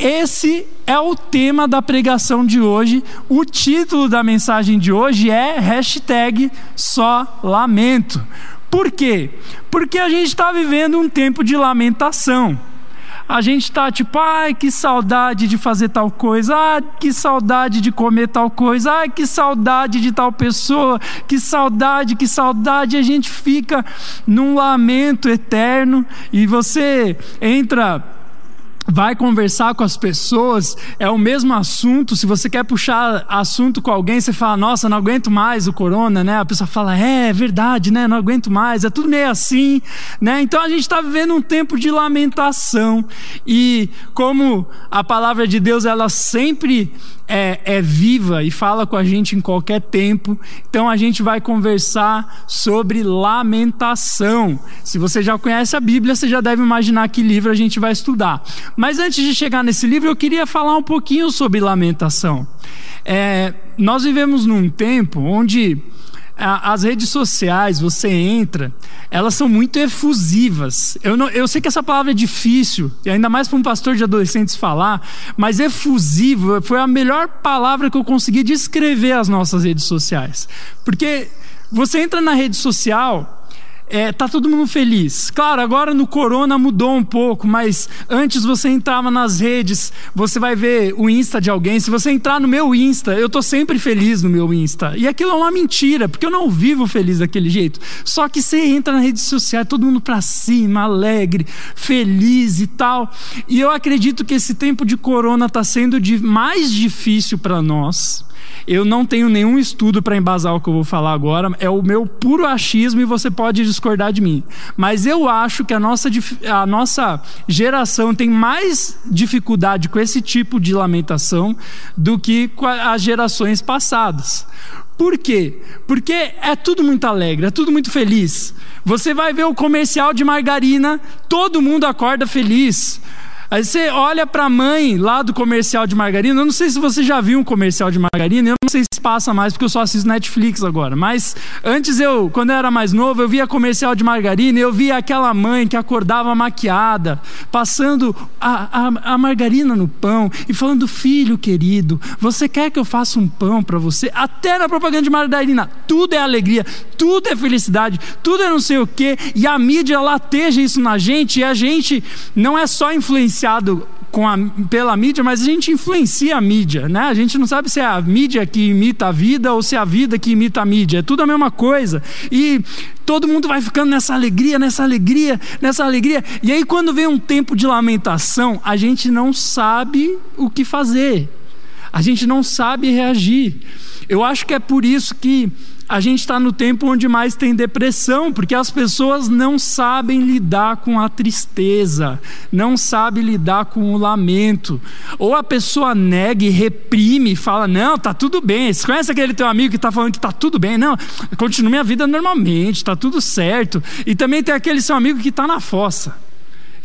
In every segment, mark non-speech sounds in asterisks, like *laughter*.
esse é o tema da pregação de hoje. O título da mensagem de hoje é hashtag só lamento. Por quê? Porque a gente está vivendo um tempo de lamentação a gente está tipo, ai, que saudade de fazer tal coisa, ai, que saudade de comer tal coisa, ai, que saudade de tal pessoa, que saudade, que saudade. A gente fica num lamento eterno e você entra vai conversar com as pessoas, é o mesmo assunto. Se você quer puxar assunto com alguém, você fala, nossa, não aguento mais o corona, né? A pessoa fala, é, é verdade, né? Não aguento mais. É tudo meio assim, né? Então a gente está vivendo um tempo de lamentação. E como a palavra de Deus, ela sempre é, é viva e fala com a gente em qualquer tempo. Então a gente vai conversar sobre lamentação. Se você já conhece a Bíblia, você já deve imaginar que livro a gente vai estudar. Mas antes de chegar nesse livro, eu queria falar um pouquinho sobre lamentação. É, nós vivemos num tempo onde as redes sociais, você entra, elas são muito efusivas. Eu, não, eu sei que essa palavra é difícil, e ainda mais para um pastor de adolescentes falar, mas efusivo foi a melhor palavra que eu consegui descrever as nossas redes sociais. Porque você entra na rede social, é, tá todo mundo feliz. Claro, agora no corona mudou um pouco, mas antes você entrava nas redes, você vai ver o Insta de alguém. Se você entrar no meu Insta, eu tô sempre feliz no meu Insta. E aquilo é uma mentira, porque eu não vivo feliz daquele jeito. Só que você entra na rede social, todo mundo para cima, alegre, feliz e tal. E eu acredito que esse tempo de corona está sendo de mais difícil para nós eu não tenho nenhum estudo para embasar o que eu vou falar agora, é o meu puro achismo e você pode discordar de mim. Mas eu acho que a nossa, a nossa geração tem mais dificuldade com esse tipo de lamentação do que as gerações passadas. Por quê? Porque é tudo muito alegre, é tudo muito feliz. Você vai ver o comercial de margarina, todo mundo acorda feliz. Aí você olha para a mãe lá do comercial de margarina. Eu não sei se você já viu um comercial de margarina. Eu não sei se passa mais porque eu só assisto Netflix agora. Mas antes eu, quando eu era mais novo, eu via comercial de margarina. Eu via aquela mãe que acordava maquiada, passando a, a, a margarina no pão e falando: Filho querido, você quer que eu faça um pão para você? Até na propaganda de margarina, tudo é alegria, tudo é felicidade, tudo é não sei o quê. E a mídia lateja isso na gente. E a gente não é só influenciar influenciado a, pela mídia, mas a gente influencia a mídia, né? A gente não sabe se é a mídia que imita a vida ou se é a vida que imita a mídia. É tudo a mesma coisa. E todo mundo vai ficando nessa alegria, nessa alegria, nessa alegria. E aí, quando vem um tempo de lamentação, a gente não sabe o que fazer. A gente não sabe reagir. Eu acho que é por isso que a gente está no tempo onde mais tem depressão, porque as pessoas não sabem lidar com a tristeza, não sabem lidar com o lamento. Ou a pessoa nega e reprime fala: Não, tá tudo bem. Você conhece aquele teu amigo que está falando que tá tudo bem? Não, continue minha vida normalmente, está tudo certo. E também tem aquele seu amigo que está na fossa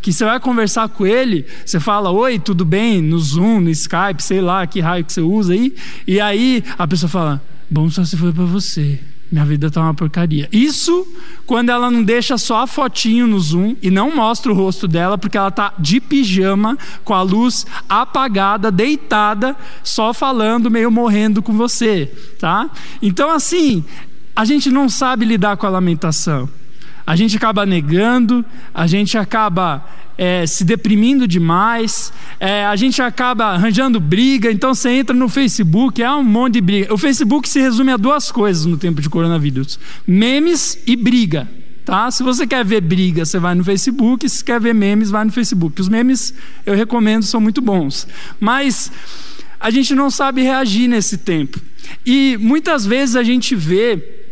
que você vai conversar com ele, você fala, oi, tudo bem, no Zoom, no Skype, sei lá, que raio que você usa aí, e aí a pessoa fala, Bom só se foi para você. Minha vida tá uma porcaria. Isso quando ela não deixa só a fotinho no Zoom e não mostra o rosto dela, porque ela tá de pijama, com a luz apagada, deitada, só falando, meio morrendo com você, tá? Então assim, a gente não sabe lidar com a lamentação. A gente acaba negando, a gente acaba é, se deprimindo demais, é, a gente acaba arranjando briga, então você entra no Facebook, é um monte de briga. O Facebook se resume a duas coisas no tempo de coronavírus: memes e briga. Tá? Se você quer ver briga, você vai no Facebook, se quer ver memes, vai no Facebook. Os memes eu recomendo, são muito bons. Mas a gente não sabe reagir nesse tempo. E muitas vezes a gente vê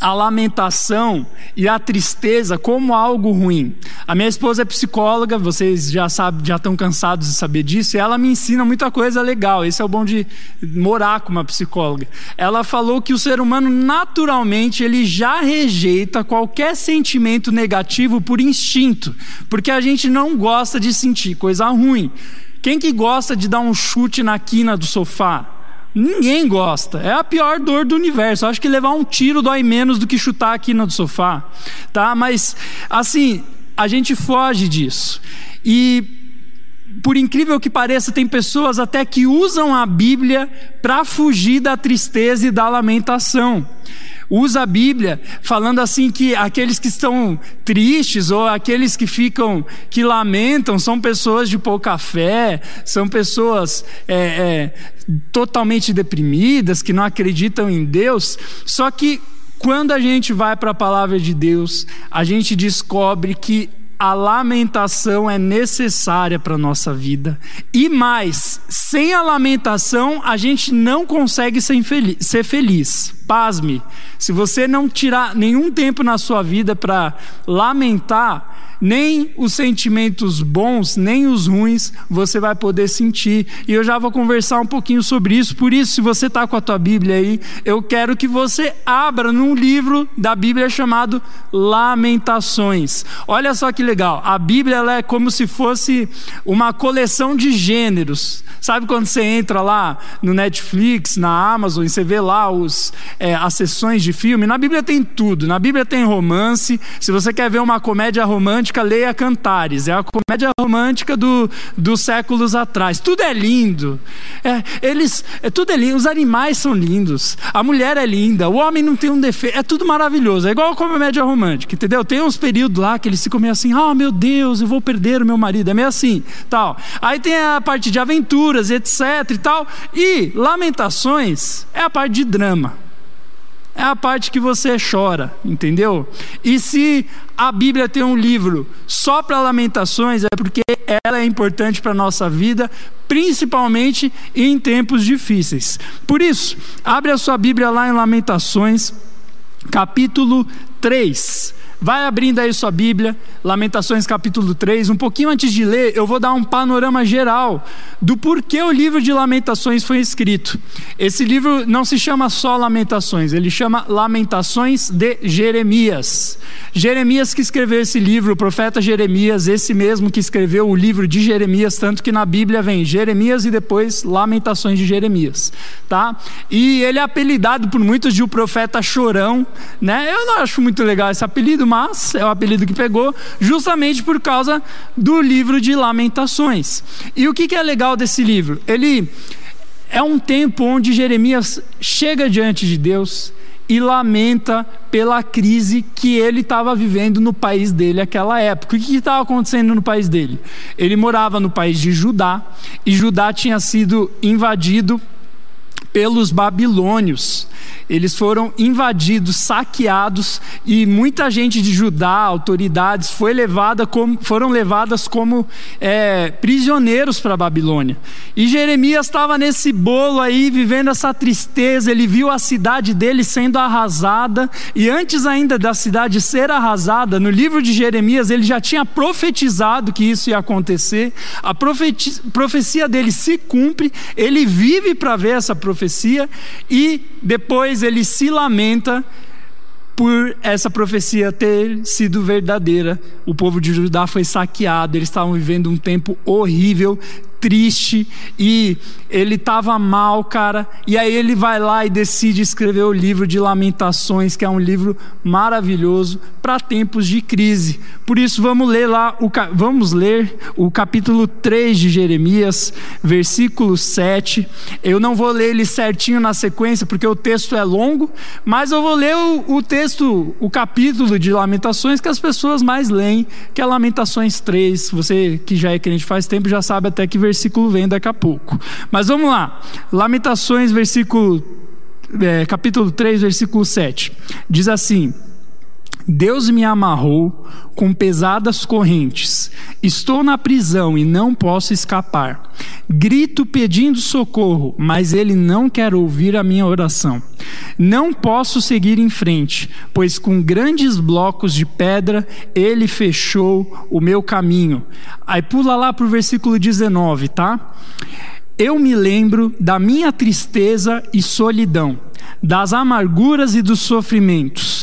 a lamentação e a tristeza como algo ruim. A minha esposa é psicóloga, vocês já sabem, já estão cansados de saber disso, e ela me ensina muita coisa legal. Esse é o bom de morar com uma psicóloga. Ela falou que o ser humano naturalmente ele já rejeita qualquer sentimento negativo por instinto, porque a gente não gosta de sentir coisa ruim. Quem que gosta de dar um chute na quina do sofá? Ninguém gosta. É a pior dor do universo. Acho que levar um tiro dói menos do que chutar aqui no sofá, tá? Mas assim, a gente foge disso. E por incrível que pareça, tem pessoas até que usam a Bíblia para fugir da tristeza e da lamentação. Usa a Bíblia falando assim que aqueles que estão tristes ou aqueles que ficam, que lamentam, são pessoas de pouca fé, são pessoas é, é, totalmente deprimidas, que não acreditam em Deus. Só que quando a gente vai para a palavra de Deus, a gente descobre que a lamentação é necessária para a nossa vida. E mais, sem a lamentação, a gente não consegue ser feliz. Ser feliz. Pasme, se você não tirar nenhum tempo na sua vida para lamentar, nem os sentimentos bons, nem os ruins você vai poder sentir. E eu já vou conversar um pouquinho sobre isso. Por isso, se você está com a tua Bíblia aí, eu quero que você abra num livro da Bíblia chamado Lamentações. Olha só que legal. A Bíblia ela é como se fosse uma coleção de gêneros. Sabe quando você entra lá no Netflix, na Amazon, e você vê lá os, é, as sessões de filme? Na Bíblia tem tudo. Na Bíblia tem romance. Se você quer ver uma comédia romântica, romântica, leia Cantares. É a comédia romântica do, dos séculos atrás. Tudo é lindo. É, eles, é, tudo é lindo. Os animais são lindos. A mulher é linda. O homem não tem um defeito. É tudo maravilhoso. É igual a comédia romântica, entendeu? Tem uns períodos lá que eles ficam meio assim: ah, oh, meu Deus, eu vou perder o meu marido. É meio assim, tal. Aí tem a parte de aventuras, etc e tal. E Lamentações é a parte de drama é a parte que você chora, entendeu? E se a Bíblia tem um livro só para lamentações, é porque ela é importante para a nossa vida, principalmente em tempos difíceis. Por isso, abre a sua Bíblia lá em Lamentações, capítulo 3. Vai abrindo aí sua Bíblia, Lamentações capítulo 3. Um pouquinho antes de ler, eu vou dar um panorama geral do porquê o livro de Lamentações foi escrito. Esse livro não se chama só Lamentações, ele chama Lamentações de Jeremias. Jeremias que escreveu esse livro, o profeta Jeremias, esse mesmo que escreveu o livro de Jeremias, tanto que na Bíblia vem Jeremias e depois Lamentações de Jeremias, tá? E ele é apelidado por muitos de o profeta chorão, né? Eu não acho muito legal esse apelido, mas é o apelido que pegou, justamente por causa do livro de Lamentações. E o que é legal desse livro? Ele é um tempo onde Jeremias chega diante de Deus e lamenta pela crise que ele estava vivendo no país dele naquela época. O que estava acontecendo no país dele? Ele morava no país de Judá e Judá tinha sido invadido pelos babilônios eles foram invadidos, saqueados e muita gente de Judá, autoridades, foi levada como, foram levadas como é, prisioneiros para a Babilônia. E Jeremias estava nesse bolo aí, vivendo essa tristeza. Ele viu a cidade dele sendo arrasada e antes ainda da cidade ser arrasada, no livro de Jeremias ele já tinha profetizado que isso ia acontecer. A profecia dele se cumpre. Ele vive para ver essa profecia e depois ele se lamenta por essa profecia ter sido verdadeira. O povo de Judá foi saqueado, eles estavam vivendo um tempo horrível, triste e ele estava mal, cara. E aí ele vai lá e decide escrever o livro de Lamentações, que é um livro maravilhoso para tempos de crise. Por isso vamos ler lá o vamos ler o capítulo 3 de Jeremias, versículo 7. Eu não vou ler ele certinho na sequência porque o texto é longo, mas eu vou ler o, o texto, o capítulo de Lamentações que as pessoas mais leem, que é Lamentações 3. Você que já é crente faz tempo já sabe até que versículo vem daqui a pouco. Mas vamos lá. Lamentações, versículo, é, capítulo 3, versículo 7. Diz assim: Deus me amarrou com pesadas correntes. Estou na prisão e não posso escapar. Grito pedindo socorro, mas ele não quer ouvir a minha oração. Não posso seguir em frente, pois com grandes blocos de pedra ele fechou o meu caminho. Aí pula lá para o versículo 19, tá? Eu me lembro da minha tristeza e solidão, das amarguras e dos sofrimentos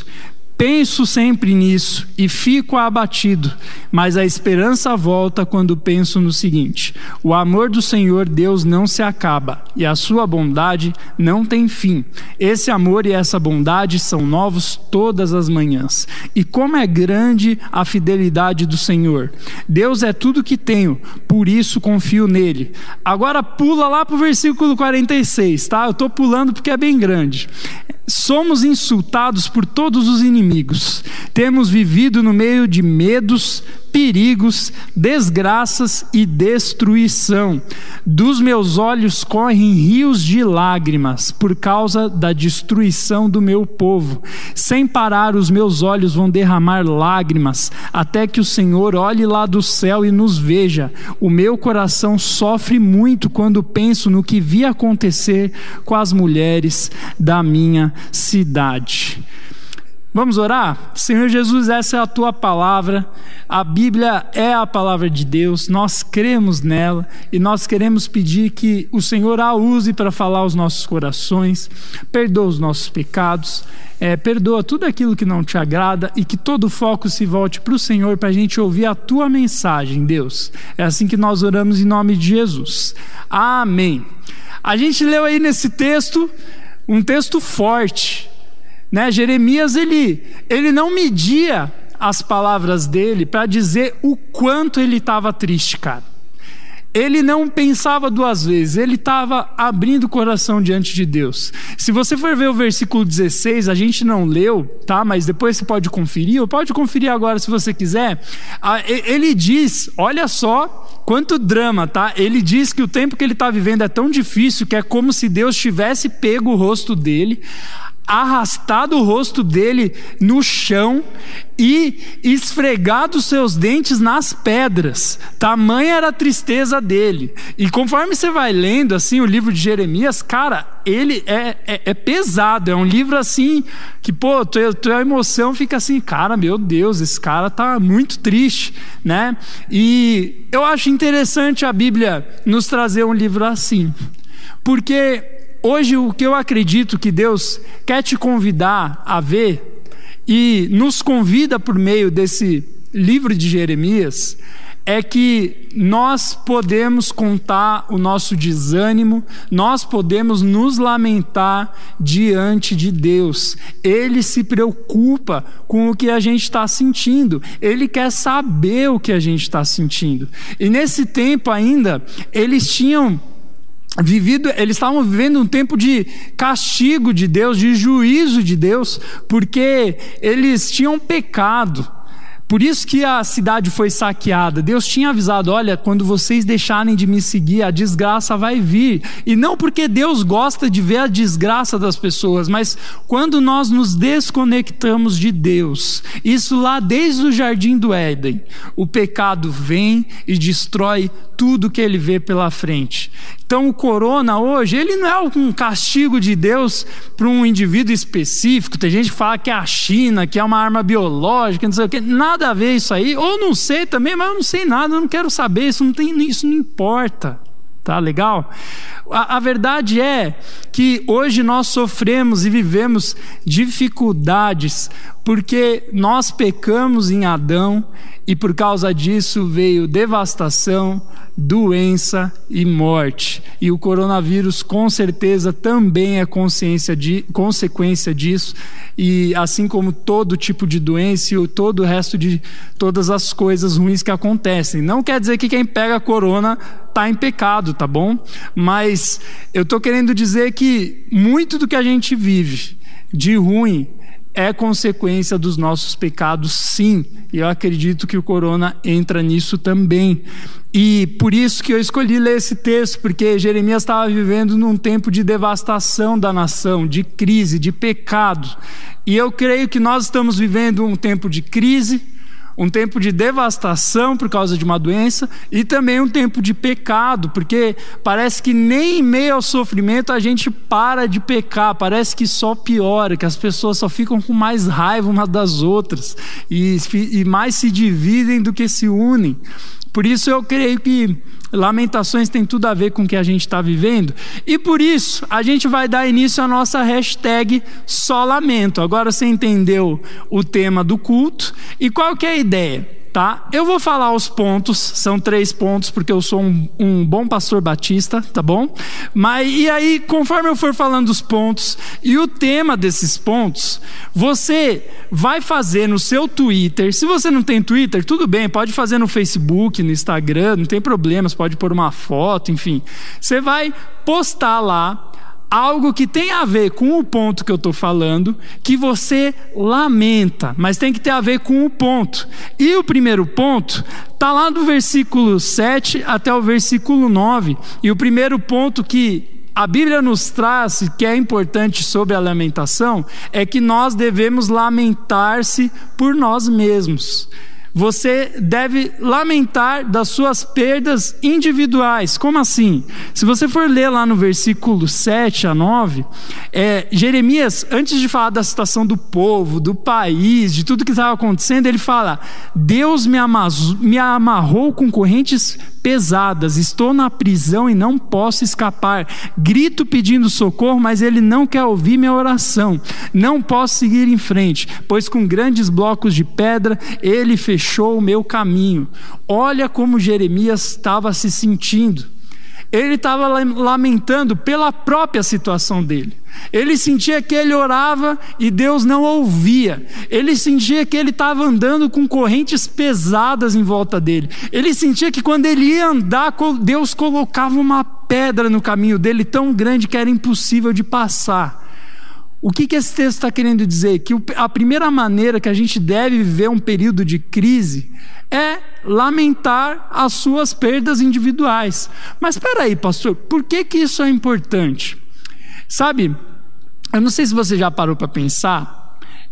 Penso sempre nisso e fico abatido, mas a esperança volta quando penso no seguinte: o amor do Senhor Deus não se acaba e a sua bondade não tem fim. Esse amor e essa bondade são novos todas as manhãs. E como é grande a fidelidade do Senhor! Deus é tudo que tenho, por isso confio nele. Agora pula lá para o versículo 46, tá? Eu estou pulando porque é bem grande. Somos insultados por todos os inimigos. Temos vivido no meio de medos, perigos, desgraças e destruição. Dos meus olhos correm rios de lágrimas por causa da destruição do meu povo. Sem parar, os meus olhos vão derramar lágrimas, até que o Senhor olhe lá do céu e nos veja. O meu coração sofre muito quando penso no que vi acontecer com as mulheres da minha cidade. Vamos orar? Senhor Jesus, essa é a tua palavra. A Bíblia é a palavra de Deus, nós cremos nela e nós queremos pedir que o Senhor a use para falar aos nossos corações, perdoa os nossos pecados, é, perdoa tudo aquilo que não te agrada e que todo o foco se volte para o Senhor para a gente ouvir a tua mensagem, Deus. É assim que nós oramos em nome de Jesus. Amém. A gente leu aí nesse texto um texto forte né? Jeremias ele, ele não media as palavras dele para dizer o quanto ele estava triste, cara. Ele não pensava duas vezes, ele estava abrindo o coração diante de Deus. Se você for ver o versículo 16, a gente não leu, tá? Mas depois você pode conferir, ou pode conferir agora se você quiser. Ele diz: olha só quanto drama, tá? Ele diz que o tempo que ele está vivendo é tão difícil que é como se Deus tivesse pego o rosto dele arrastado o rosto dele no chão e esfregado seus dentes nas pedras. Tamanha era a tristeza dele. E conforme você vai lendo assim o livro de Jeremias, cara, ele é, é, é pesado. É um livro assim que, pô, tua, tua emoção fica assim, cara, meu Deus, esse cara tá muito triste, né? E eu acho interessante a Bíblia nos trazer um livro assim. Porque Hoje, o que eu acredito que Deus quer te convidar a ver, e nos convida por meio desse livro de Jeremias, é que nós podemos contar o nosso desânimo, nós podemos nos lamentar diante de Deus. Ele se preocupa com o que a gente está sentindo, ele quer saber o que a gente está sentindo. E nesse tempo ainda, eles tinham vivido, eles estavam vivendo um tempo de castigo de Deus, de juízo de Deus, porque eles tinham pecado. Por isso que a cidade foi saqueada. Deus tinha avisado: olha, quando vocês deixarem de me seguir, a desgraça vai vir. E não porque Deus gosta de ver a desgraça das pessoas, mas quando nós nos desconectamos de Deus, isso lá desde o jardim do Éden, o pecado vem e destrói tudo que ele vê pela frente. Então, o corona hoje, ele não é um castigo de Deus para um indivíduo específico. Tem gente que fala que é a China, que é uma arma biológica, não sei o quê. Nada a ver isso aí. Ou não sei também, mas eu não sei nada, eu não quero saber. Isso não, tem, isso não importa. Tá legal? A, a, verdade é que hoje nós sofremos e vivemos dificuldades porque nós pecamos em Adão e por causa disso veio devastação, doença e morte. E o coronavírus, com certeza, também é consciência de, consequência disso, e assim como todo tipo de doença e todo o resto de todas as coisas ruins que acontecem. Não quer dizer que quem pega corona está em pecado, tá bom? Mas eu estou querendo dizer que muito do que a gente vive de ruim é consequência dos nossos pecados, sim. E eu acredito que o corona entra nisso também. E por isso que eu escolhi ler esse texto, porque Jeremias estava vivendo num tempo de devastação da nação, de crise, de pecado. E eu creio que nós estamos vivendo um tempo de crise, um tempo de devastação por causa de uma doença e também um tempo de pecado, porque parece que nem em meio ao sofrimento a gente para de pecar, parece que só piora, que as pessoas só ficam com mais raiva umas das outras e, e mais se dividem do que se unem. Por isso eu creio que Lamentações tem tudo a ver com o que a gente está vivendo. E por isso a gente vai dar início à nossa hashtag Só Lamento. Agora você entendeu o tema do culto. E qual que é a ideia? Tá? Eu vou falar os pontos, são três pontos, porque eu sou um, um, bom pastor batista, tá bom? Mas e aí, conforme eu for falando os pontos e o tema desses pontos, você vai fazer no seu Twitter. Se você não tem Twitter, tudo bem, pode fazer no Facebook, no Instagram, não tem problemas, pode pôr uma foto, enfim. Você vai postar lá algo que tem a ver com o ponto que eu estou falando, que você lamenta, mas tem que ter a ver com o ponto. E o primeiro ponto está lá do versículo 7 até o versículo 9. E o primeiro ponto que a Bíblia nos traz, que é importante sobre a lamentação, é que nós devemos lamentar-se por nós mesmos você deve lamentar das suas perdas individuais. Como assim? Se você for ler lá no versículo 7 a 9, é, Jeremias, antes de falar da situação do povo, do país, de tudo que estava acontecendo, ele fala: Deus me, me amarrou com correntes pesadas, estou na prisão e não posso escapar. Grito pedindo socorro, mas ele não quer ouvir minha oração. Não posso seguir em frente, pois com grandes blocos de pedra ele fechou o meu caminho. Olha como Jeremias estava se sentindo. Ele estava lamentando pela própria situação dele. Ele sentia que ele orava e Deus não ouvia. Ele sentia que ele estava andando com correntes pesadas em volta dele. Ele sentia que quando ele ia andar, Deus colocava uma pedra no caminho dele tão grande que era impossível de passar. O que, que esse texto está querendo dizer? Que a primeira maneira que a gente deve viver um período de crise é lamentar as suas perdas individuais. Mas espera aí, pastor, por que, que isso é importante? Sabe, eu não sei se você já parou para pensar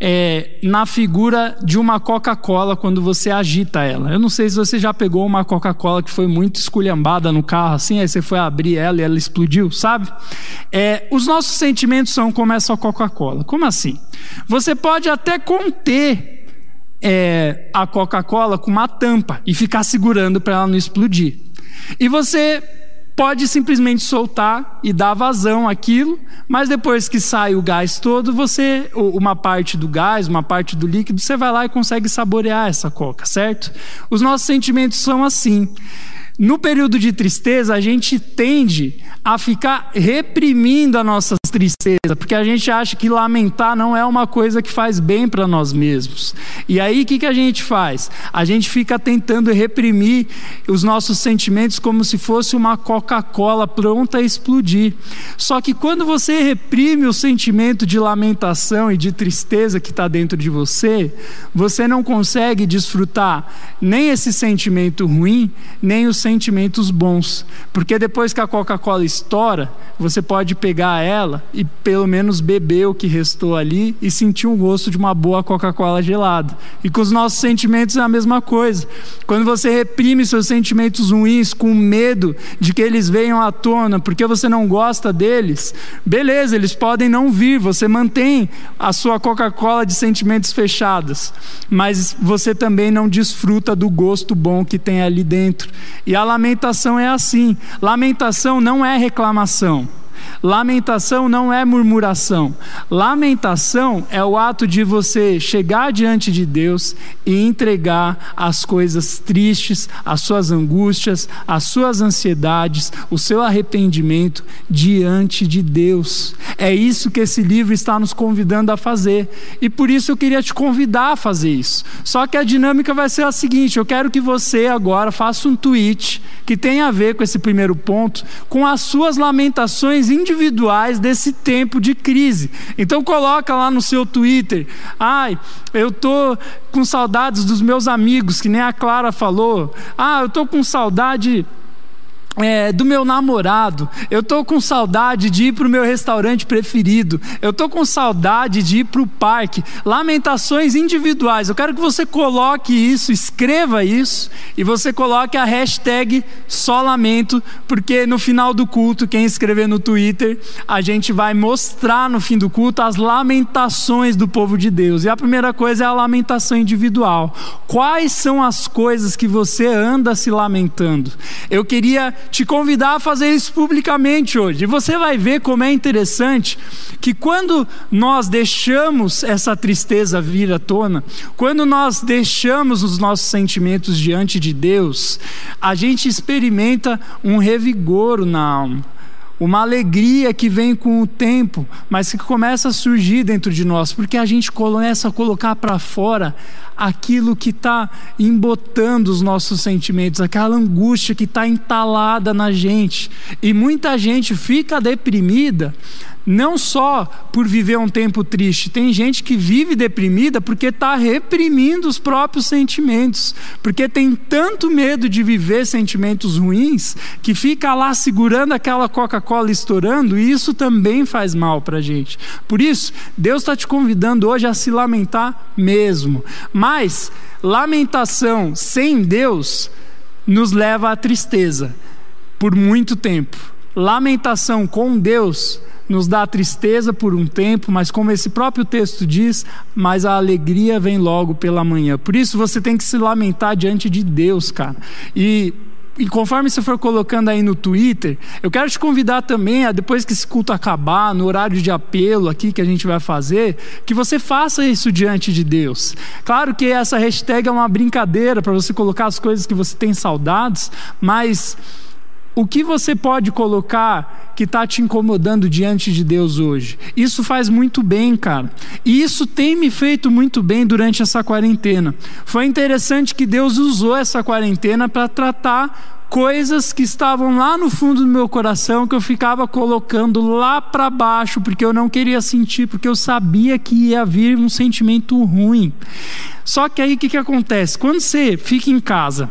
é, na figura de uma Coca-Cola quando você agita ela. Eu não sei se você já pegou uma Coca-Cola que foi muito esculhambada no carro, assim, aí você foi abrir ela e ela explodiu, sabe? É, os nossos sentimentos são como essa Coca-Cola. Como assim? Você pode até conter é, a Coca-Cola com uma tampa e ficar segurando para ela não explodir. E você pode simplesmente soltar e dar vazão àquilo, mas depois que sai o gás todo, você, uma parte do gás, uma parte do líquido, você vai lá e consegue saborear essa coca, certo? Os nossos sentimentos são assim. No período de tristeza, a gente tende a ficar reprimindo a nossa tristeza, porque a gente acha que lamentar não é uma coisa que faz bem para nós mesmos. E aí o que, que a gente faz? A gente fica tentando reprimir os nossos sentimentos como se fosse uma Coca-Cola pronta a explodir. Só que quando você reprime o sentimento de lamentação e de tristeza que está dentro de você, você não consegue desfrutar nem esse sentimento ruim, nem os sentimentos bons. Porque depois que a Coca-Cola estoura, você pode pegar ela e pelo menos beber o que restou ali e sentir o gosto de uma boa Coca-Cola gelada. E com os nossos sentimentos é a mesma coisa. Quando você reprime seus sentimentos ruins com medo de que eles venham à tona porque você não gosta deles, beleza, eles podem não vir, você mantém a sua Coca-Cola de sentimentos fechados, mas você também não desfruta do gosto bom que tem ali dentro. E a lamentação é assim: lamentação não é reclamação. Lamentação não é murmuração. Lamentação é o ato de você chegar diante de Deus e entregar as coisas tristes, as suas angústias, as suas ansiedades, o seu arrependimento diante de Deus. É isso que esse livro está nos convidando a fazer. E por isso eu queria te convidar a fazer isso. Só que a dinâmica vai ser a seguinte: eu quero que você agora faça um tweet que tenha a ver com esse primeiro ponto, com as suas lamentações individuais desse tempo de crise. Então coloca lá no seu Twitter, ai, eu tô com saudades dos meus amigos, que nem a Clara falou. Ah, eu tô com saudade é, do meu namorado, eu estou com saudade de ir para o meu restaurante preferido, eu estou com saudade de ir para o parque. Lamentações individuais. Eu quero que você coloque isso, escreva isso e você coloque a hashtag só lamento, porque no final do culto, quem escrever no Twitter, a gente vai mostrar no fim do culto as lamentações do povo de Deus. E a primeira coisa é a lamentação individual. Quais são as coisas que você anda se lamentando? Eu queria te convidar a fazer isso publicamente hoje. E você vai ver como é interessante que quando nós deixamos essa tristeza vir à tona, quando nós deixamos os nossos sentimentos diante de Deus, a gente experimenta um revigoro na alma uma alegria que vem com o tempo, mas que começa a surgir dentro de nós, porque a gente começa a colocar para fora aquilo que está embotando os nossos sentimentos, aquela angústia que está entalada na gente. E muita gente fica deprimida não só por viver um tempo triste, tem gente que vive deprimida porque está reprimindo os próprios sentimentos, porque tem tanto medo de viver sentimentos ruins que fica lá segurando aquela Coca-Cola estourando, e isso também faz mal para a gente. Por isso, Deus está te convidando hoje a se lamentar mesmo, mas lamentação sem Deus nos leva à tristeza por muito tempo. Lamentação com Deus nos dá tristeza por um tempo, mas como esse próprio texto diz, mas a alegria vem logo pela manhã. Por isso você tem que se lamentar diante de Deus, cara. E e conforme você for colocando aí no Twitter, eu quero te convidar também a depois que esse culto acabar, no horário de apelo aqui que a gente vai fazer, que você faça isso diante de Deus. Claro que essa hashtag é uma brincadeira para você colocar as coisas que você tem saudades, mas o que você pode colocar que está te incomodando diante de Deus hoje? Isso faz muito bem, cara. E isso tem me feito muito bem durante essa quarentena. Foi interessante que Deus usou essa quarentena para tratar coisas que estavam lá no fundo do meu coração que eu ficava colocando lá para baixo porque eu não queria sentir, porque eu sabia que ia vir um sentimento ruim. Só que aí o que, que acontece? Quando você fica em casa,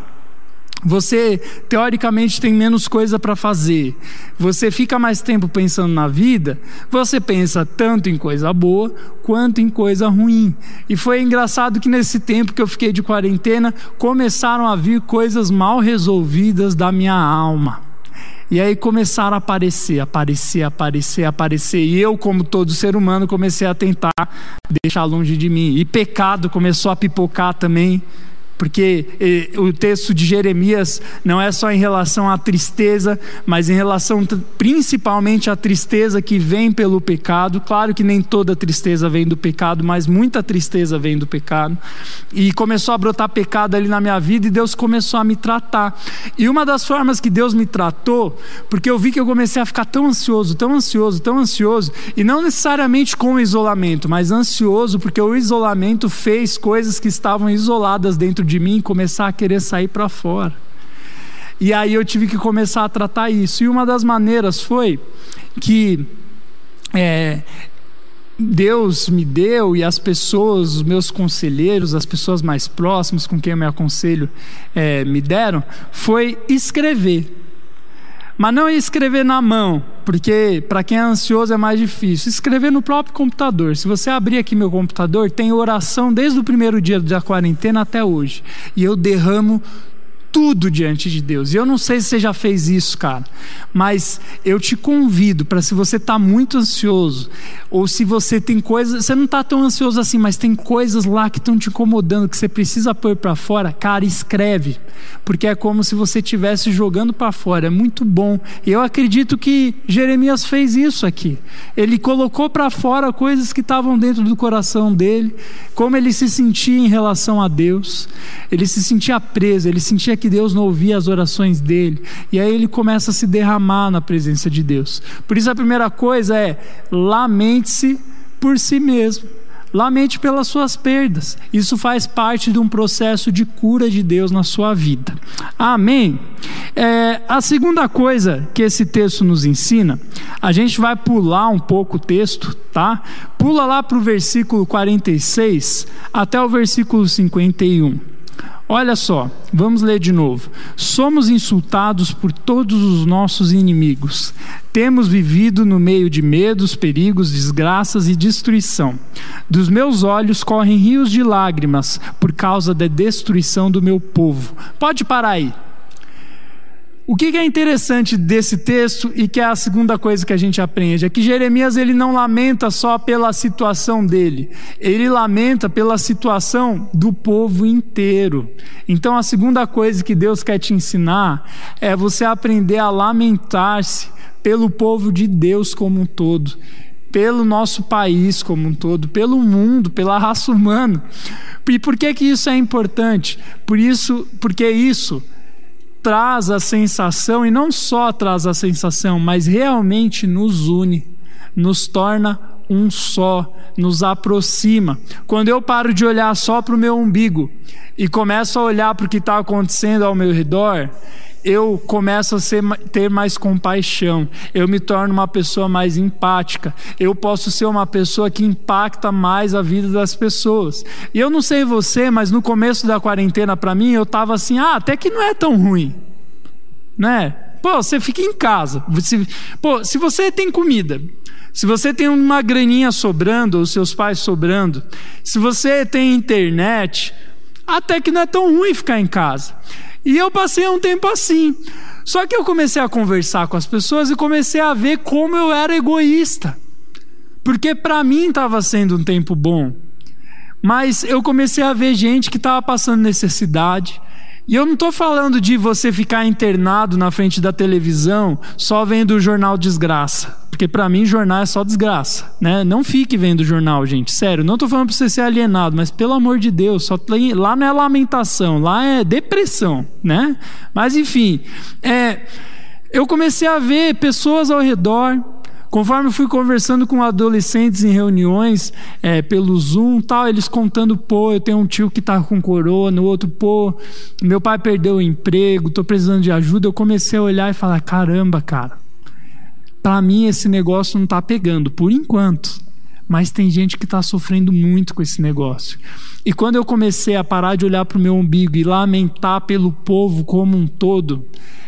você teoricamente tem menos coisa para fazer, você fica mais tempo pensando na vida, você pensa tanto em coisa boa quanto em coisa ruim. E foi engraçado que nesse tempo que eu fiquei de quarentena, começaram a vir coisas mal resolvidas da minha alma. E aí começaram a aparecer, aparecer, aparecer, aparecer. E eu, como todo ser humano, comecei a tentar deixar longe de mim. E pecado começou a pipocar também porque eh, o texto de Jeremias não é só em relação à tristeza, mas em relação principalmente à tristeza que vem pelo pecado. Claro que nem toda tristeza vem do pecado, mas muita tristeza vem do pecado. E começou a brotar pecado ali na minha vida e Deus começou a me tratar. E uma das formas que Deus me tratou, porque eu vi que eu comecei a ficar tão ansioso, tão ansioso, tão ansioso, e não necessariamente com o isolamento, mas ansioso porque o isolamento fez coisas que estavam isoladas dentro dentro de mim começar a querer sair para fora. E aí eu tive que começar a tratar isso. E uma das maneiras foi que é, Deus me deu e as pessoas, os meus conselheiros, as pessoas mais próximas com quem eu me aconselho é, me deram, foi escrever. Mas não escrever na mão, porque para quem é ansioso é mais difícil. Escrever no próprio computador. Se você abrir aqui meu computador, tem oração desde o primeiro dia da quarentena até hoje. E eu derramo tudo diante de Deus. E eu não sei se você já fez isso, cara, mas eu te convido para se você está muito ansioso, ou se você tem coisas, você não está tão ansioso assim, mas tem coisas lá que estão te incomodando, que você precisa pôr para fora, cara, escreve, porque é como se você estivesse jogando para fora, é muito bom. E eu acredito que Jeremias fez isso aqui. Ele colocou para fora coisas que estavam dentro do coração dele, como ele se sentia em relação a Deus, ele se sentia preso, ele sentia que que Deus não ouvia as orações dele. E aí ele começa a se derramar na presença de Deus. Por isso a primeira coisa é lamente-se por si mesmo. Lamente pelas suas perdas. Isso faz parte de um processo de cura de Deus na sua vida. Amém? É, a segunda coisa que esse texto nos ensina, a gente vai pular um pouco o texto, tá? Pula lá para o versículo 46 até o versículo 51. Olha só, vamos ler de novo. Somos insultados por todos os nossos inimigos. Temos vivido no meio de medos, perigos, desgraças e destruição. Dos meus olhos correm rios de lágrimas por causa da destruição do meu povo. Pode parar aí. O que é interessante desse texto e que é a segunda coisa que a gente aprende é que Jeremias ele não lamenta só pela situação dele, ele lamenta pela situação do povo inteiro. Então a segunda coisa que Deus quer te ensinar é você aprender a lamentar-se pelo povo de Deus como um todo, pelo nosso país como um todo, pelo mundo, pela raça humana. E por que que isso é importante? Por isso, porque isso traz a sensação, e não só traz a sensação, mas realmente nos une, nos torna um só, nos aproxima. Quando eu paro de olhar só para o meu umbigo e começo a olhar para o que está acontecendo ao meu redor, eu começo a ser, ter mais compaixão, eu me torno uma pessoa mais empática, eu posso ser uma pessoa que impacta mais a vida das pessoas. E eu não sei você, mas no começo da quarentena, para mim, eu estava assim: ah, até que não é tão ruim, né? Pô, você fica em casa. Pô, se você tem comida, se você tem uma graninha sobrando, ou seus pais sobrando, se você tem internet, até que não é tão ruim ficar em casa. E eu passei um tempo assim. Só que eu comecei a conversar com as pessoas e comecei a ver como eu era egoísta. Porque para mim estava sendo um tempo bom. Mas eu comecei a ver gente que estava passando necessidade, e eu não estou falando de você ficar internado na frente da televisão só vendo o jornal desgraça. Porque para mim jornal é só desgraça, né? Não fique vendo jornal, gente. Sério, não estou falando para você ser alienado, mas pelo amor de Deus, só tem, lá não é lamentação, lá é depressão, né? Mas enfim, é, eu comecei a ver pessoas ao redor Conforme fui conversando com adolescentes em reuniões é, pelo Zoom, tal, eles contando, pô, eu tenho um tio que está com corona, o outro, pô, meu pai perdeu o emprego, estou precisando de ajuda. Eu comecei a olhar e falar, caramba, cara, para mim esse negócio não está pegando, por enquanto. Mas tem gente que está sofrendo muito com esse negócio. E quando eu comecei a parar de olhar para o meu umbigo e lamentar pelo povo como um todo,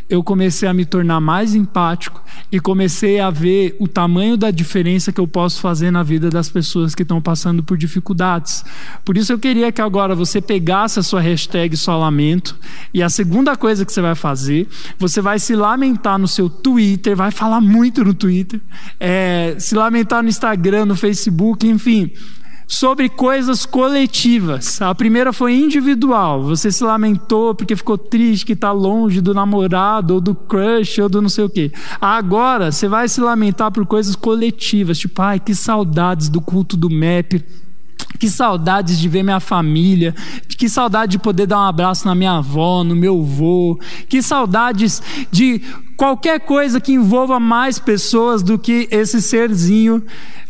eu comecei a me tornar mais empático e comecei a ver o tamanho da diferença que eu posso fazer na vida das pessoas que estão passando por dificuldades. Por isso eu queria que agora você pegasse a sua hashtag só lamento e a segunda coisa que você vai fazer, você vai se lamentar no seu Twitter, vai falar muito no Twitter, é, se lamentar no Instagram, no Facebook, enfim sobre coisas coletivas. A primeira foi individual. Você se lamentou porque ficou triste que está longe do namorado, ou do crush, ou do não sei o quê. Agora, você vai se lamentar por coisas coletivas. Tipo, ai, que saudades do culto do MEP. Que saudades de ver minha família, que saudade de poder dar um abraço na minha avó, no meu avô, que saudades de qualquer coisa que envolva mais pessoas do que esse serzinho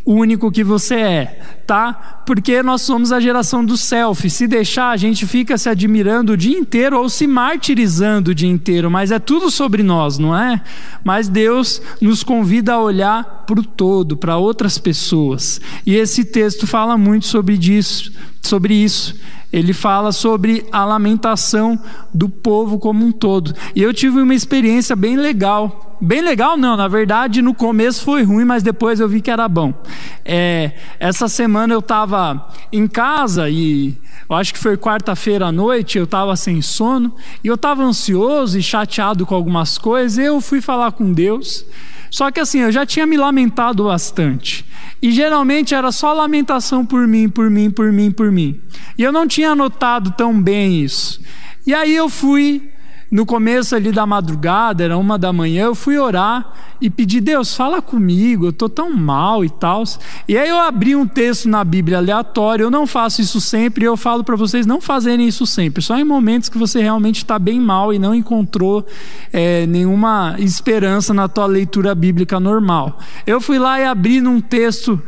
único que você é, tá? Porque nós somos a geração do selfie. Se deixar, a gente fica se admirando o dia inteiro ou se martirizando o dia inteiro, mas é tudo sobre nós, não é? Mas Deus nos convida a olhar para o todo, para outras pessoas. E esse texto fala muito sobre isso, sobre isso ele fala sobre a lamentação do povo como um todo. E eu tive uma experiência bem legal. Bem legal, não, na verdade, no começo foi ruim, mas depois eu vi que era bom. É, essa semana eu estava em casa e eu acho que foi quarta-feira à noite, eu estava sem sono e eu estava ansioso e chateado com algumas coisas. Eu fui falar com Deus. Só que assim, eu já tinha me lamentado bastante. E geralmente era só lamentação por mim, por mim, por mim, por mim. E eu não tinha notado tão bem isso. E aí eu fui no começo ali da madrugada, era uma da manhã, eu fui orar e pedi, Deus, fala comigo, eu estou tão mal e tal. E aí eu abri um texto na Bíblia aleatório, eu não faço isso sempre, eu falo para vocês não fazerem isso sempre, só em momentos que você realmente está bem mal e não encontrou é, nenhuma esperança na tua leitura bíblica normal. Eu fui lá e abri num texto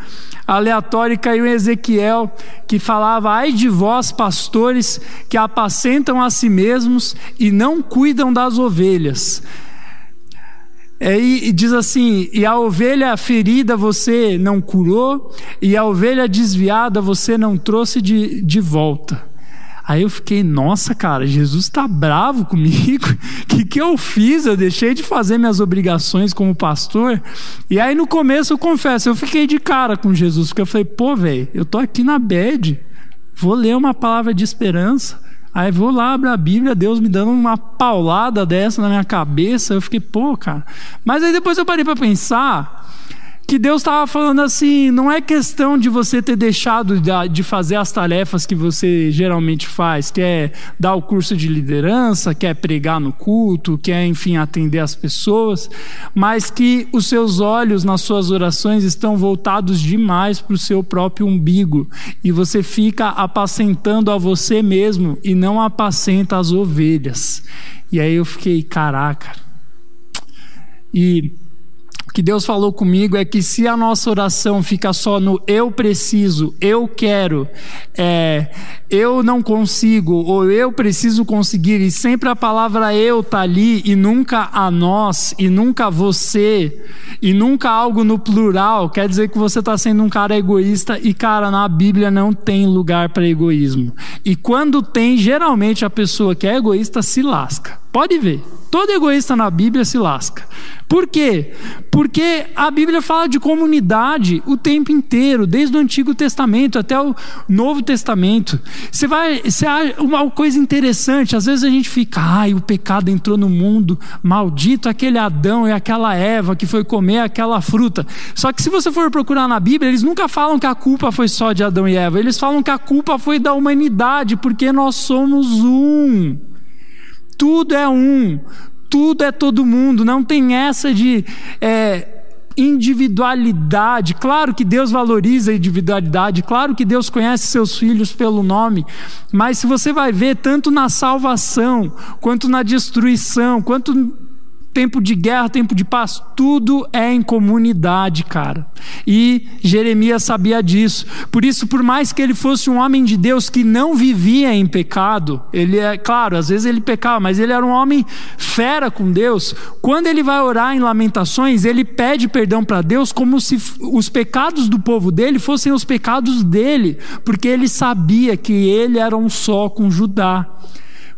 aleatório e caiu em Ezequiel, que falava: Ai de vós, pastores, que apacentam a si mesmos e não cuidam das ovelhas. É, e, diz assim: e a ovelha ferida você não curou, e a ovelha desviada você não trouxe de, de volta. Aí eu fiquei, nossa, cara, Jesus está bravo comigo. O *laughs* que, que eu fiz? Eu deixei de fazer minhas obrigações como pastor. E aí no começo eu confesso, eu fiquei de cara com Jesus, porque eu falei, pô, velho, eu tô aqui na bed, vou ler uma palavra de esperança. Aí vou lá, abro a Bíblia, Deus me dando uma paulada dessa na minha cabeça. Eu fiquei, pô, cara. Mas aí depois eu parei para pensar que Deus estava falando assim: não é questão de você ter deixado de fazer as tarefas que você geralmente faz, que é dar o curso de liderança, quer pregar no culto, quer, enfim, atender as pessoas, mas que os seus olhos nas suas orações estão voltados demais para o seu próprio umbigo e você fica apacentando a você mesmo e não apacenta as ovelhas. E aí eu fiquei, caraca. E que Deus falou comigo é que se a nossa oração fica só no eu preciso, eu quero, é, eu não consigo ou eu preciso conseguir e sempre a palavra eu tá ali e nunca a nós e nunca você e nunca algo no plural, quer dizer que você está sendo um cara egoísta e cara na Bíblia não tem lugar para egoísmo. E quando tem, geralmente a pessoa que é egoísta se lasca. Pode ver. Todo egoísta na Bíblia se lasca. Por quê? Porque a Bíblia fala de comunidade o tempo inteiro, desde o Antigo Testamento até o Novo Testamento. Você vai, você uma coisa interessante, às vezes a gente fica, ai, o pecado entrou no mundo, maldito aquele Adão e aquela Eva que foi comer aquela fruta. Só que se você for procurar na Bíblia, eles nunca falam que a culpa foi só de Adão e Eva, eles falam que a culpa foi da humanidade, porque nós somos um tudo é um, tudo é todo mundo, não tem essa de é, individualidade. Claro que Deus valoriza a individualidade, claro que Deus conhece seus filhos pelo nome, mas se você vai ver, tanto na salvação, quanto na destruição, quanto tempo de guerra, tempo de paz, tudo é em comunidade, cara. E Jeremias sabia disso. Por isso, por mais que ele fosse um homem de Deus que não vivia em pecado, ele é, claro, às vezes ele pecava, mas ele era um homem fera com Deus. Quando ele vai orar em Lamentações, ele pede perdão para Deus como se os pecados do povo dele fossem os pecados dele, porque ele sabia que ele era um só com Judá.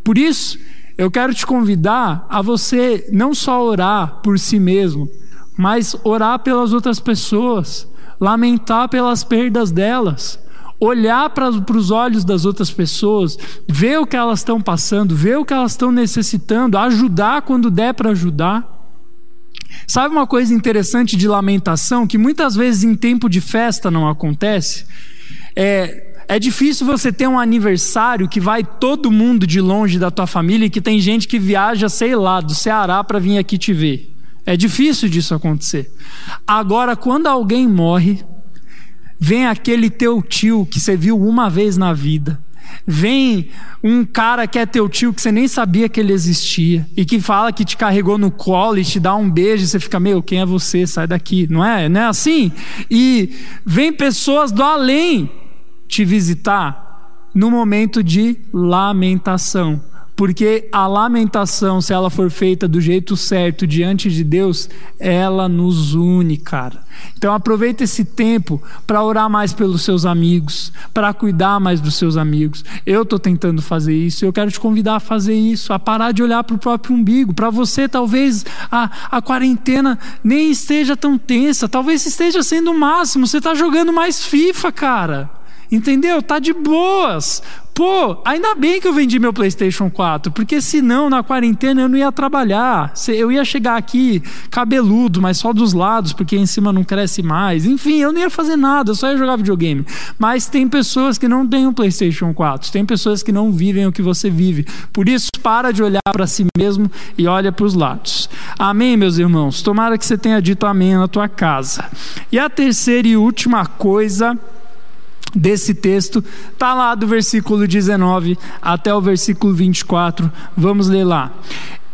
Por isso, eu quero te convidar a você não só orar por si mesmo, mas orar pelas outras pessoas, lamentar pelas perdas delas, olhar para os olhos das outras pessoas, ver o que elas estão passando, ver o que elas estão necessitando, ajudar quando der para ajudar. Sabe uma coisa interessante de lamentação que muitas vezes em tempo de festa não acontece? É é difícil você ter um aniversário que vai todo mundo de longe da tua família e que tem gente que viaja, sei lá, do Ceará para vir aqui te ver. É difícil disso acontecer. Agora, quando alguém morre, vem aquele teu tio que você viu uma vez na vida. Vem um cara que é teu tio que você nem sabia que ele existia e que fala que te carregou no colo e te dá um beijo e você fica, meu, quem é você? Sai daqui. Não é? Não é assim? E vem pessoas do além te visitar no momento de lamentação. Porque a lamentação, se ela for feita do jeito certo diante de Deus, ela nos une, cara. Então aproveita esse tempo para orar mais pelos seus amigos, para cuidar mais dos seus amigos. Eu estou tentando fazer isso, eu quero te convidar a fazer isso, a parar de olhar para o próprio umbigo. Para você, talvez a, a quarentena nem esteja tão tensa, talvez esteja sendo o máximo. Você está jogando mais FIFA, cara. Entendeu? Tá de boas. Pô, ainda bem que eu vendi meu PlayStation 4, porque senão na quarentena eu não ia trabalhar. Eu ia chegar aqui cabeludo, mas só dos lados, porque em cima não cresce mais. Enfim, eu não ia fazer nada, eu só ia jogar videogame. Mas tem pessoas que não têm um PlayStation 4, tem pessoas que não vivem o que você vive. Por isso, para de olhar para si mesmo e olha para os lados. Amém, meus irmãos? Tomara que você tenha dito amém na tua casa. E a terceira e última coisa desse texto está lá do versículo 19 até o versículo 24. Vamos ler lá.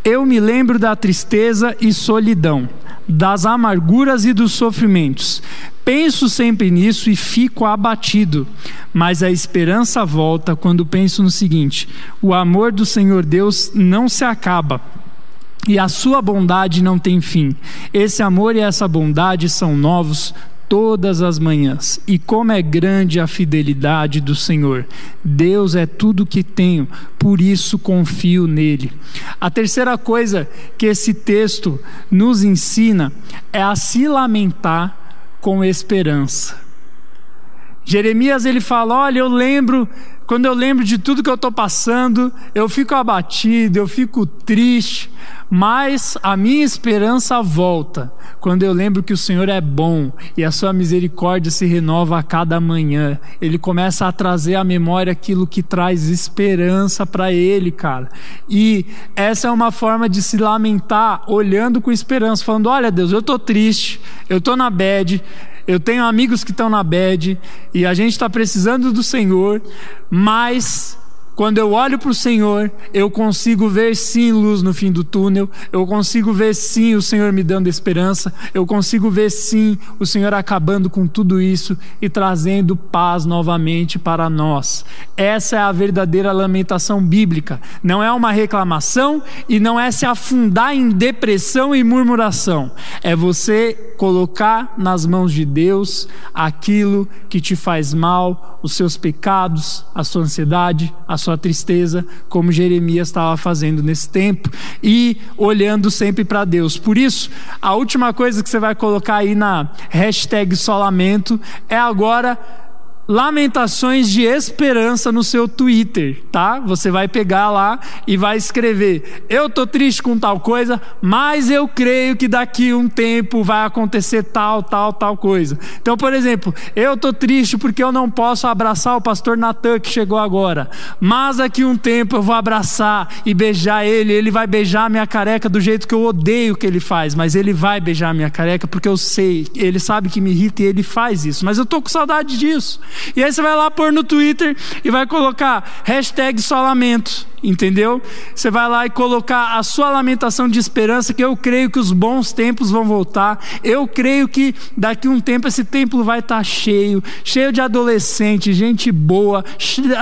Eu me lembro da tristeza e solidão, das amarguras e dos sofrimentos. Penso sempre nisso e fico abatido, mas a esperança volta quando penso no seguinte: o amor do Senhor Deus não se acaba e a sua bondade não tem fim. Esse amor e essa bondade são novos todas as manhãs. E como é grande a fidelidade do Senhor. Deus é tudo que tenho, por isso confio nele. A terceira coisa que esse texto nos ensina é a se lamentar com esperança. Jeremias ele fala: "Olha, eu lembro quando eu lembro de tudo que eu estou passando, eu fico abatido, eu fico triste, mas a minha esperança volta quando eu lembro que o Senhor é bom e a sua misericórdia se renova a cada manhã. Ele começa a trazer à memória aquilo que traz esperança para ele, cara. E essa é uma forma de se lamentar olhando com esperança, falando: "Olha, Deus, eu estou triste, eu estou na bad, eu tenho amigos que estão na bed e a gente está precisando do Senhor, mas quando eu olho para o Senhor, eu consigo ver sim luz no fim do túnel, eu consigo ver sim o Senhor me dando esperança, eu consigo ver sim o Senhor acabando com tudo isso e trazendo paz novamente para nós. Essa é a verdadeira lamentação bíblica. Não é uma reclamação e não é se afundar em depressão e murmuração. É você colocar nas mãos de Deus aquilo que te faz mal, os seus pecados, a sua ansiedade, a sua tristeza, como Jeremias estava fazendo nesse tempo, e olhando sempre para Deus. Por isso, a última coisa que você vai colocar aí na hashtag Solamento é agora lamentações de esperança no seu Twitter, tá? Você vai pegar lá e vai escrever: Eu tô triste com tal coisa, mas eu creio que daqui um tempo vai acontecer tal, tal, tal coisa. Então, por exemplo, eu tô triste porque eu não posso abraçar o pastor Natan que chegou agora, mas daqui um tempo eu vou abraçar e beijar ele, ele vai beijar minha careca do jeito que eu odeio que ele faz, mas ele vai beijar minha careca porque eu sei, ele sabe que me irrita e ele faz isso, mas eu tô com saudade disso. E aí você vai lá pôr no Twitter e vai colocar hashtag só lamento, entendeu? Você vai lá e colocar a sua lamentação de esperança, que eu creio que os bons tempos vão voltar. Eu creio que daqui um tempo esse templo vai estar cheio, cheio de adolescente, gente boa,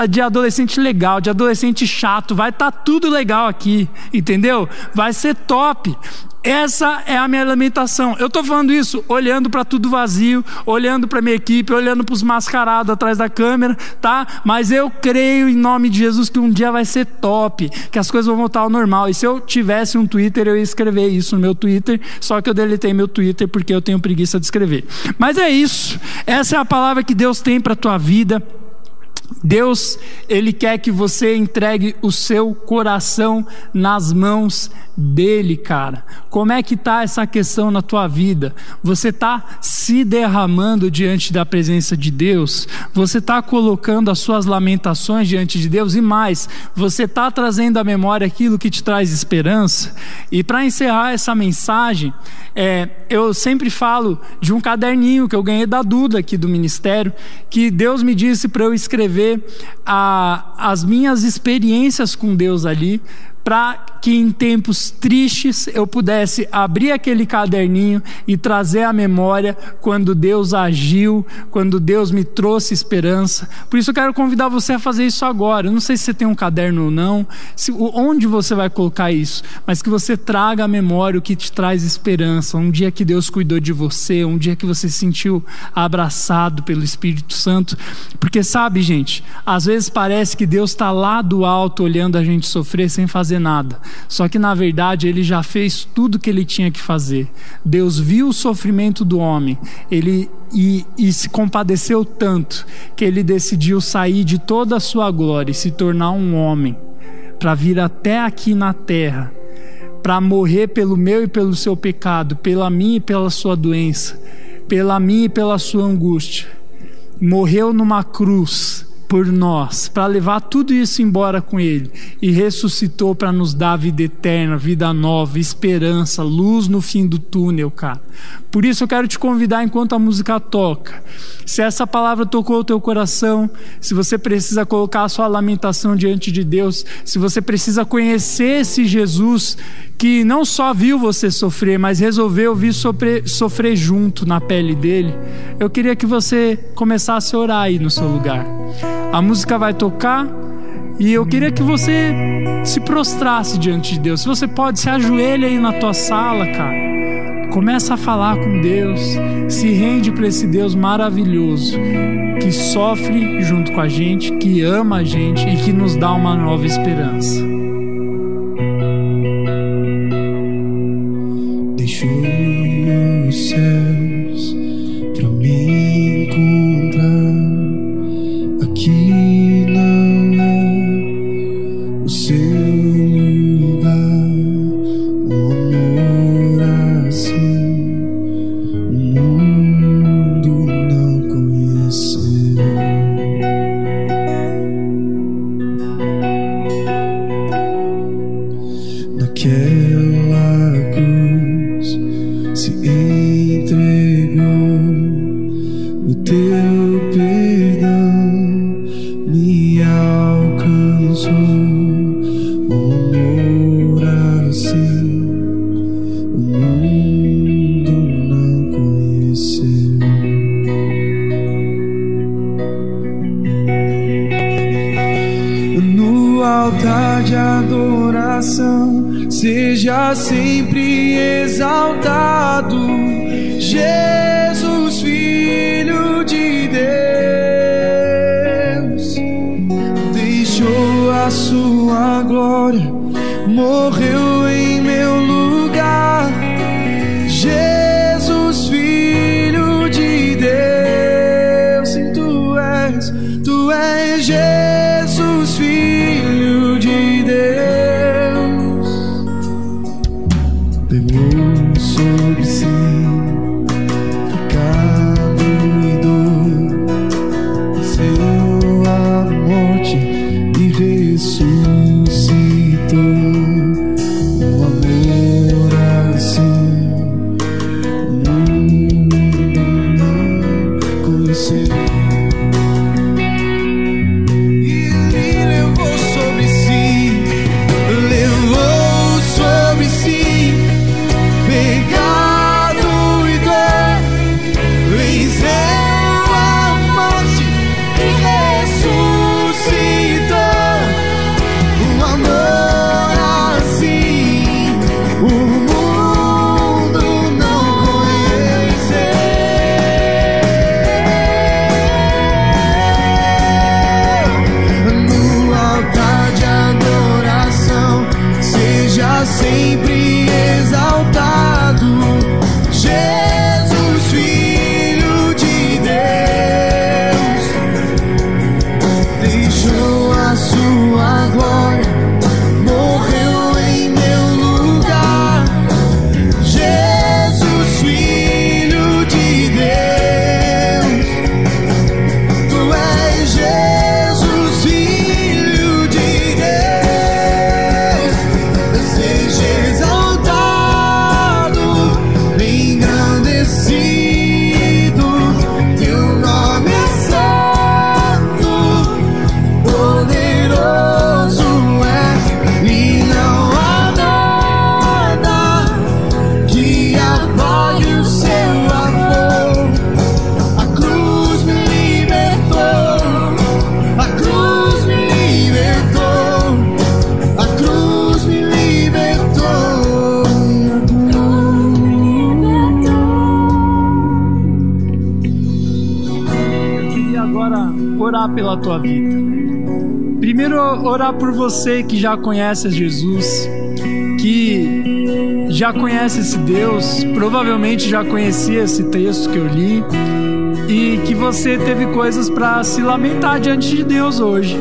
de adolescente legal, de adolescente chato, vai estar tudo legal aqui, entendeu? Vai ser top. Essa é a minha lamentação. Eu estou falando isso olhando para tudo vazio, olhando para minha equipe, olhando para os mascarados atrás da câmera, tá? Mas eu creio em nome de Jesus que um dia vai ser top, que as coisas vão voltar ao normal. E se eu tivesse um Twitter, eu ia escrever isso no meu Twitter, só que eu deletei meu Twitter porque eu tenho preguiça de escrever. Mas é isso. Essa é a palavra que Deus tem para tua vida. Deus, Ele quer que você entregue o seu coração nas mãos dele, cara. Como é que tá essa questão na tua vida? Você tá se derramando diante da presença de Deus? Você tá colocando as suas lamentações diante de Deus e mais, você tá trazendo à memória aquilo que te traz esperança? E para encerrar essa mensagem, é, eu sempre falo de um caderninho que eu ganhei da Duda aqui do ministério, que Deus me disse para eu escrever a, as minhas experiências com Deus ali, para que em tempos tristes eu pudesse abrir aquele caderninho e trazer à memória quando Deus agiu, quando Deus me trouxe esperança. Por isso eu quero convidar você a fazer isso agora. Eu não sei se você tem um caderno ou não, se, onde você vai colocar isso, mas que você traga à memória o que te traz esperança. Um dia que Deus cuidou de você, um dia que você se sentiu abraçado pelo Espírito Santo. Porque sabe, gente, às vezes parece que Deus está lá do alto olhando a gente sofrer sem fazer nada. Só que na verdade ele já fez tudo que ele tinha que fazer. Deus viu o sofrimento do homem, ele e, e se compadeceu tanto que ele decidiu sair de toda a sua glória e se tornar um homem para vir até aqui na terra, para morrer pelo meu e pelo seu pecado, pela minha e pela sua doença, pela minha e pela sua angústia. Morreu numa cruz por nós, para levar tudo isso embora com Ele, e ressuscitou para nos dar vida eterna, vida nova, esperança, luz no fim do túnel, cara. Por isso eu quero te convidar enquanto a música toca. Se essa palavra tocou o teu coração, se você precisa colocar a sua lamentação diante de Deus, se você precisa conhecer esse Jesus que não só viu você sofrer, mas resolveu vir sofrer, sofrer junto na pele dele, eu queria que você começasse a orar aí no seu lugar. A música vai tocar e eu queria que você se prostrasse diante de Deus. Se você pode, se ajoelha aí na tua sala, cara Começa a falar com Deus, se rende para esse Deus maravilhoso que sofre junto com a gente, que ama a gente e que nos dá uma nova esperança. A sua glória, morreu em meu lugar. Deixou a sua glória, orar por você que já conhece Jesus, que já conhece esse Deus, provavelmente já conhecia esse texto que eu li, e que você teve coisas para se lamentar diante de Deus hoje.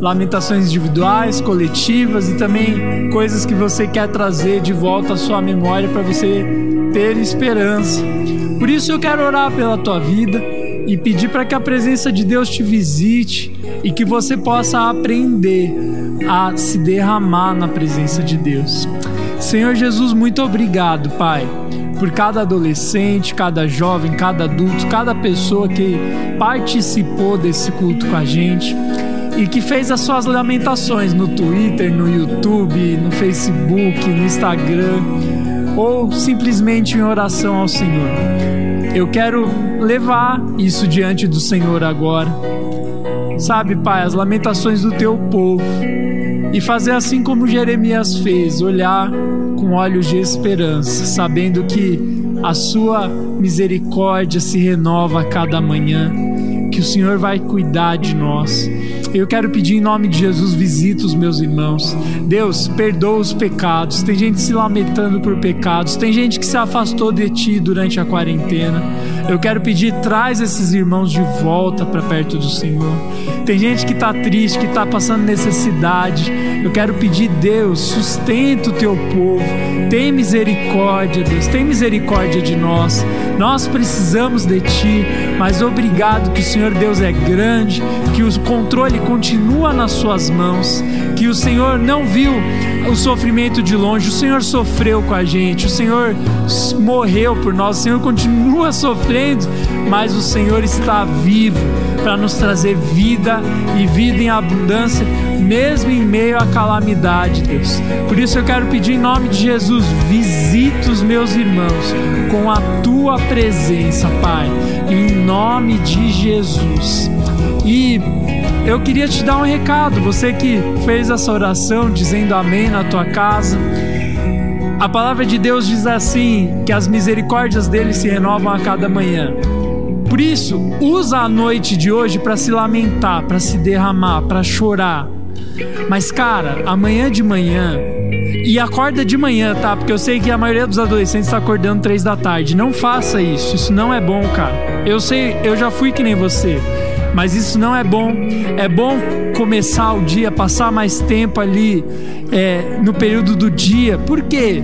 Lamentações individuais, coletivas e também coisas que você quer trazer de volta à sua memória para você ter esperança. Por isso eu quero orar pela tua vida e pedir para que a presença de Deus te visite e que você possa aprender a se derramar na presença de Deus. Senhor Jesus, muito obrigado, Pai, por cada adolescente, cada jovem, cada adulto, cada pessoa que participou desse culto com a gente e que fez as suas lamentações no Twitter, no YouTube, no Facebook, no Instagram ou simplesmente em oração ao Senhor. Eu quero levar isso diante do Senhor agora. Sabe, Pai, as lamentações do teu povo e fazer assim como Jeremias fez, olhar com olhos de esperança, sabendo que a sua misericórdia se renova a cada manhã, que o Senhor vai cuidar de nós. Eu quero pedir em nome de Jesus, visita os meus irmãos. Deus, perdoa os pecados. Tem gente se lamentando por pecados, tem gente que se afastou de ti durante a quarentena. Eu quero pedir, traz esses irmãos de volta para perto do Senhor. Tem gente que está triste, que está passando necessidade. Eu quero pedir, Deus, sustenta o teu povo. Tem misericórdia, Deus, tem misericórdia de nós. Nós precisamos de ti, mas obrigado que o Senhor Deus é grande, que o controle continua nas suas mãos, que o Senhor não viu o sofrimento de longe, o Senhor sofreu com a gente, o Senhor morreu por nós, o Senhor continua sofrendo, mas o Senhor está vivo para nos trazer vida e vida em abundância, mesmo em meio à calamidade, Deus. Por isso eu quero pedir em nome de Jesus, visita os meus irmãos com a tua presença, Pai, em nome de Jesus. E eu queria te dar um recado, você que fez essa oração dizendo amém na tua casa. A palavra de Deus diz assim: que as misericórdias dele se renovam a cada manhã. Por isso, usa a noite de hoje para se lamentar, para se derramar, para chorar. Mas cara, amanhã de manhã e acorda de manhã, tá? Porque eu sei que a maioria dos adolescentes está acordando três da tarde. Não faça isso, isso não é bom, cara. Eu sei, eu já fui que nem você mas isso não é bom. É bom começar o dia, passar mais tempo ali é, no período do dia. Por quê?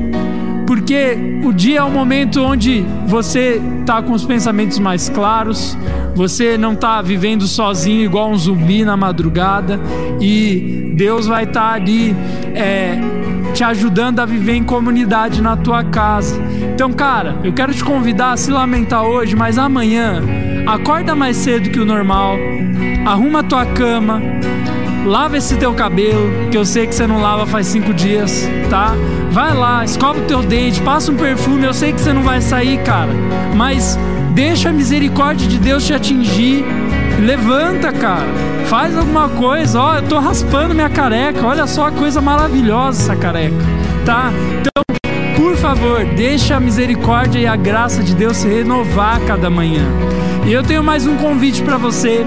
Porque o dia é o momento onde você está com os pensamentos mais claros, você não está vivendo sozinho igual um zumbi na madrugada e Deus vai estar tá ali é, te ajudando a viver em comunidade na tua casa. Então, cara, eu quero te convidar a se lamentar hoje, mas amanhã acorda mais cedo que o normal, arruma a tua cama, lava esse teu cabelo, que eu sei que você não lava faz cinco dias, tá? Vai lá, escova o teu dente, passa um perfume, eu sei que você não vai sair, cara, mas deixa a misericórdia de Deus te atingir. Levanta, cara. Faz alguma coisa. Ó, eu tô raspando minha careca. Olha só a coisa maravilhosa essa careca, tá? Então, favor, deixa a misericórdia e a graça de Deus se renovar cada manhã. E eu tenho mais um convite para você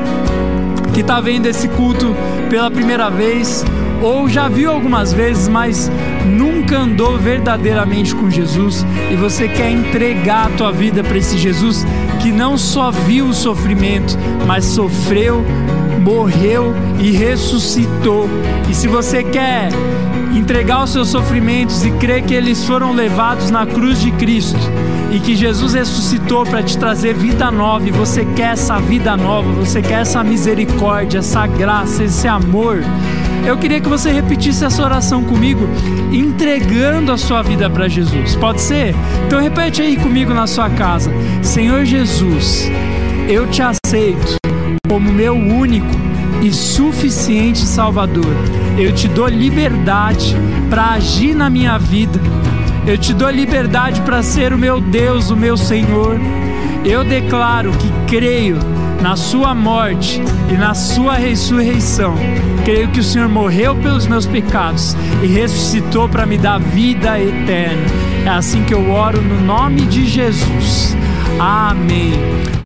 que está vendo esse culto pela primeira vez ou já viu algumas vezes, mas nunca andou verdadeiramente com Jesus e você quer entregar a tua vida para esse Jesus que não só viu o sofrimento, mas sofreu, morreu e ressuscitou. E se você quer entregar os seus sofrimentos e crer que eles foram levados na cruz de Cristo, e que Jesus ressuscitou para te trazer vida nova, e você quer essa vida nova, você quer essa misericórdia, essa graça, esse amor. Eu queria que você repetisse essa oração comigo, entregando a sua vida para Jesus. Pode ser? Então repete aí comigo na sua casa. Senhor Jesus, eu te aceito como meu único e suficiente Salvador. Eu te dou liberdade para agir na minha vida eu te dou liberdade para ser o meu Deus, o meu Senhor. Eu declaro que creio na Sua morte e na Sua ressurreição. Creio que o Senhor morreu pelos meus pecados e ressuscitou para me dar vida eterna. É assim que eu oro no nome de Jesus. Amém.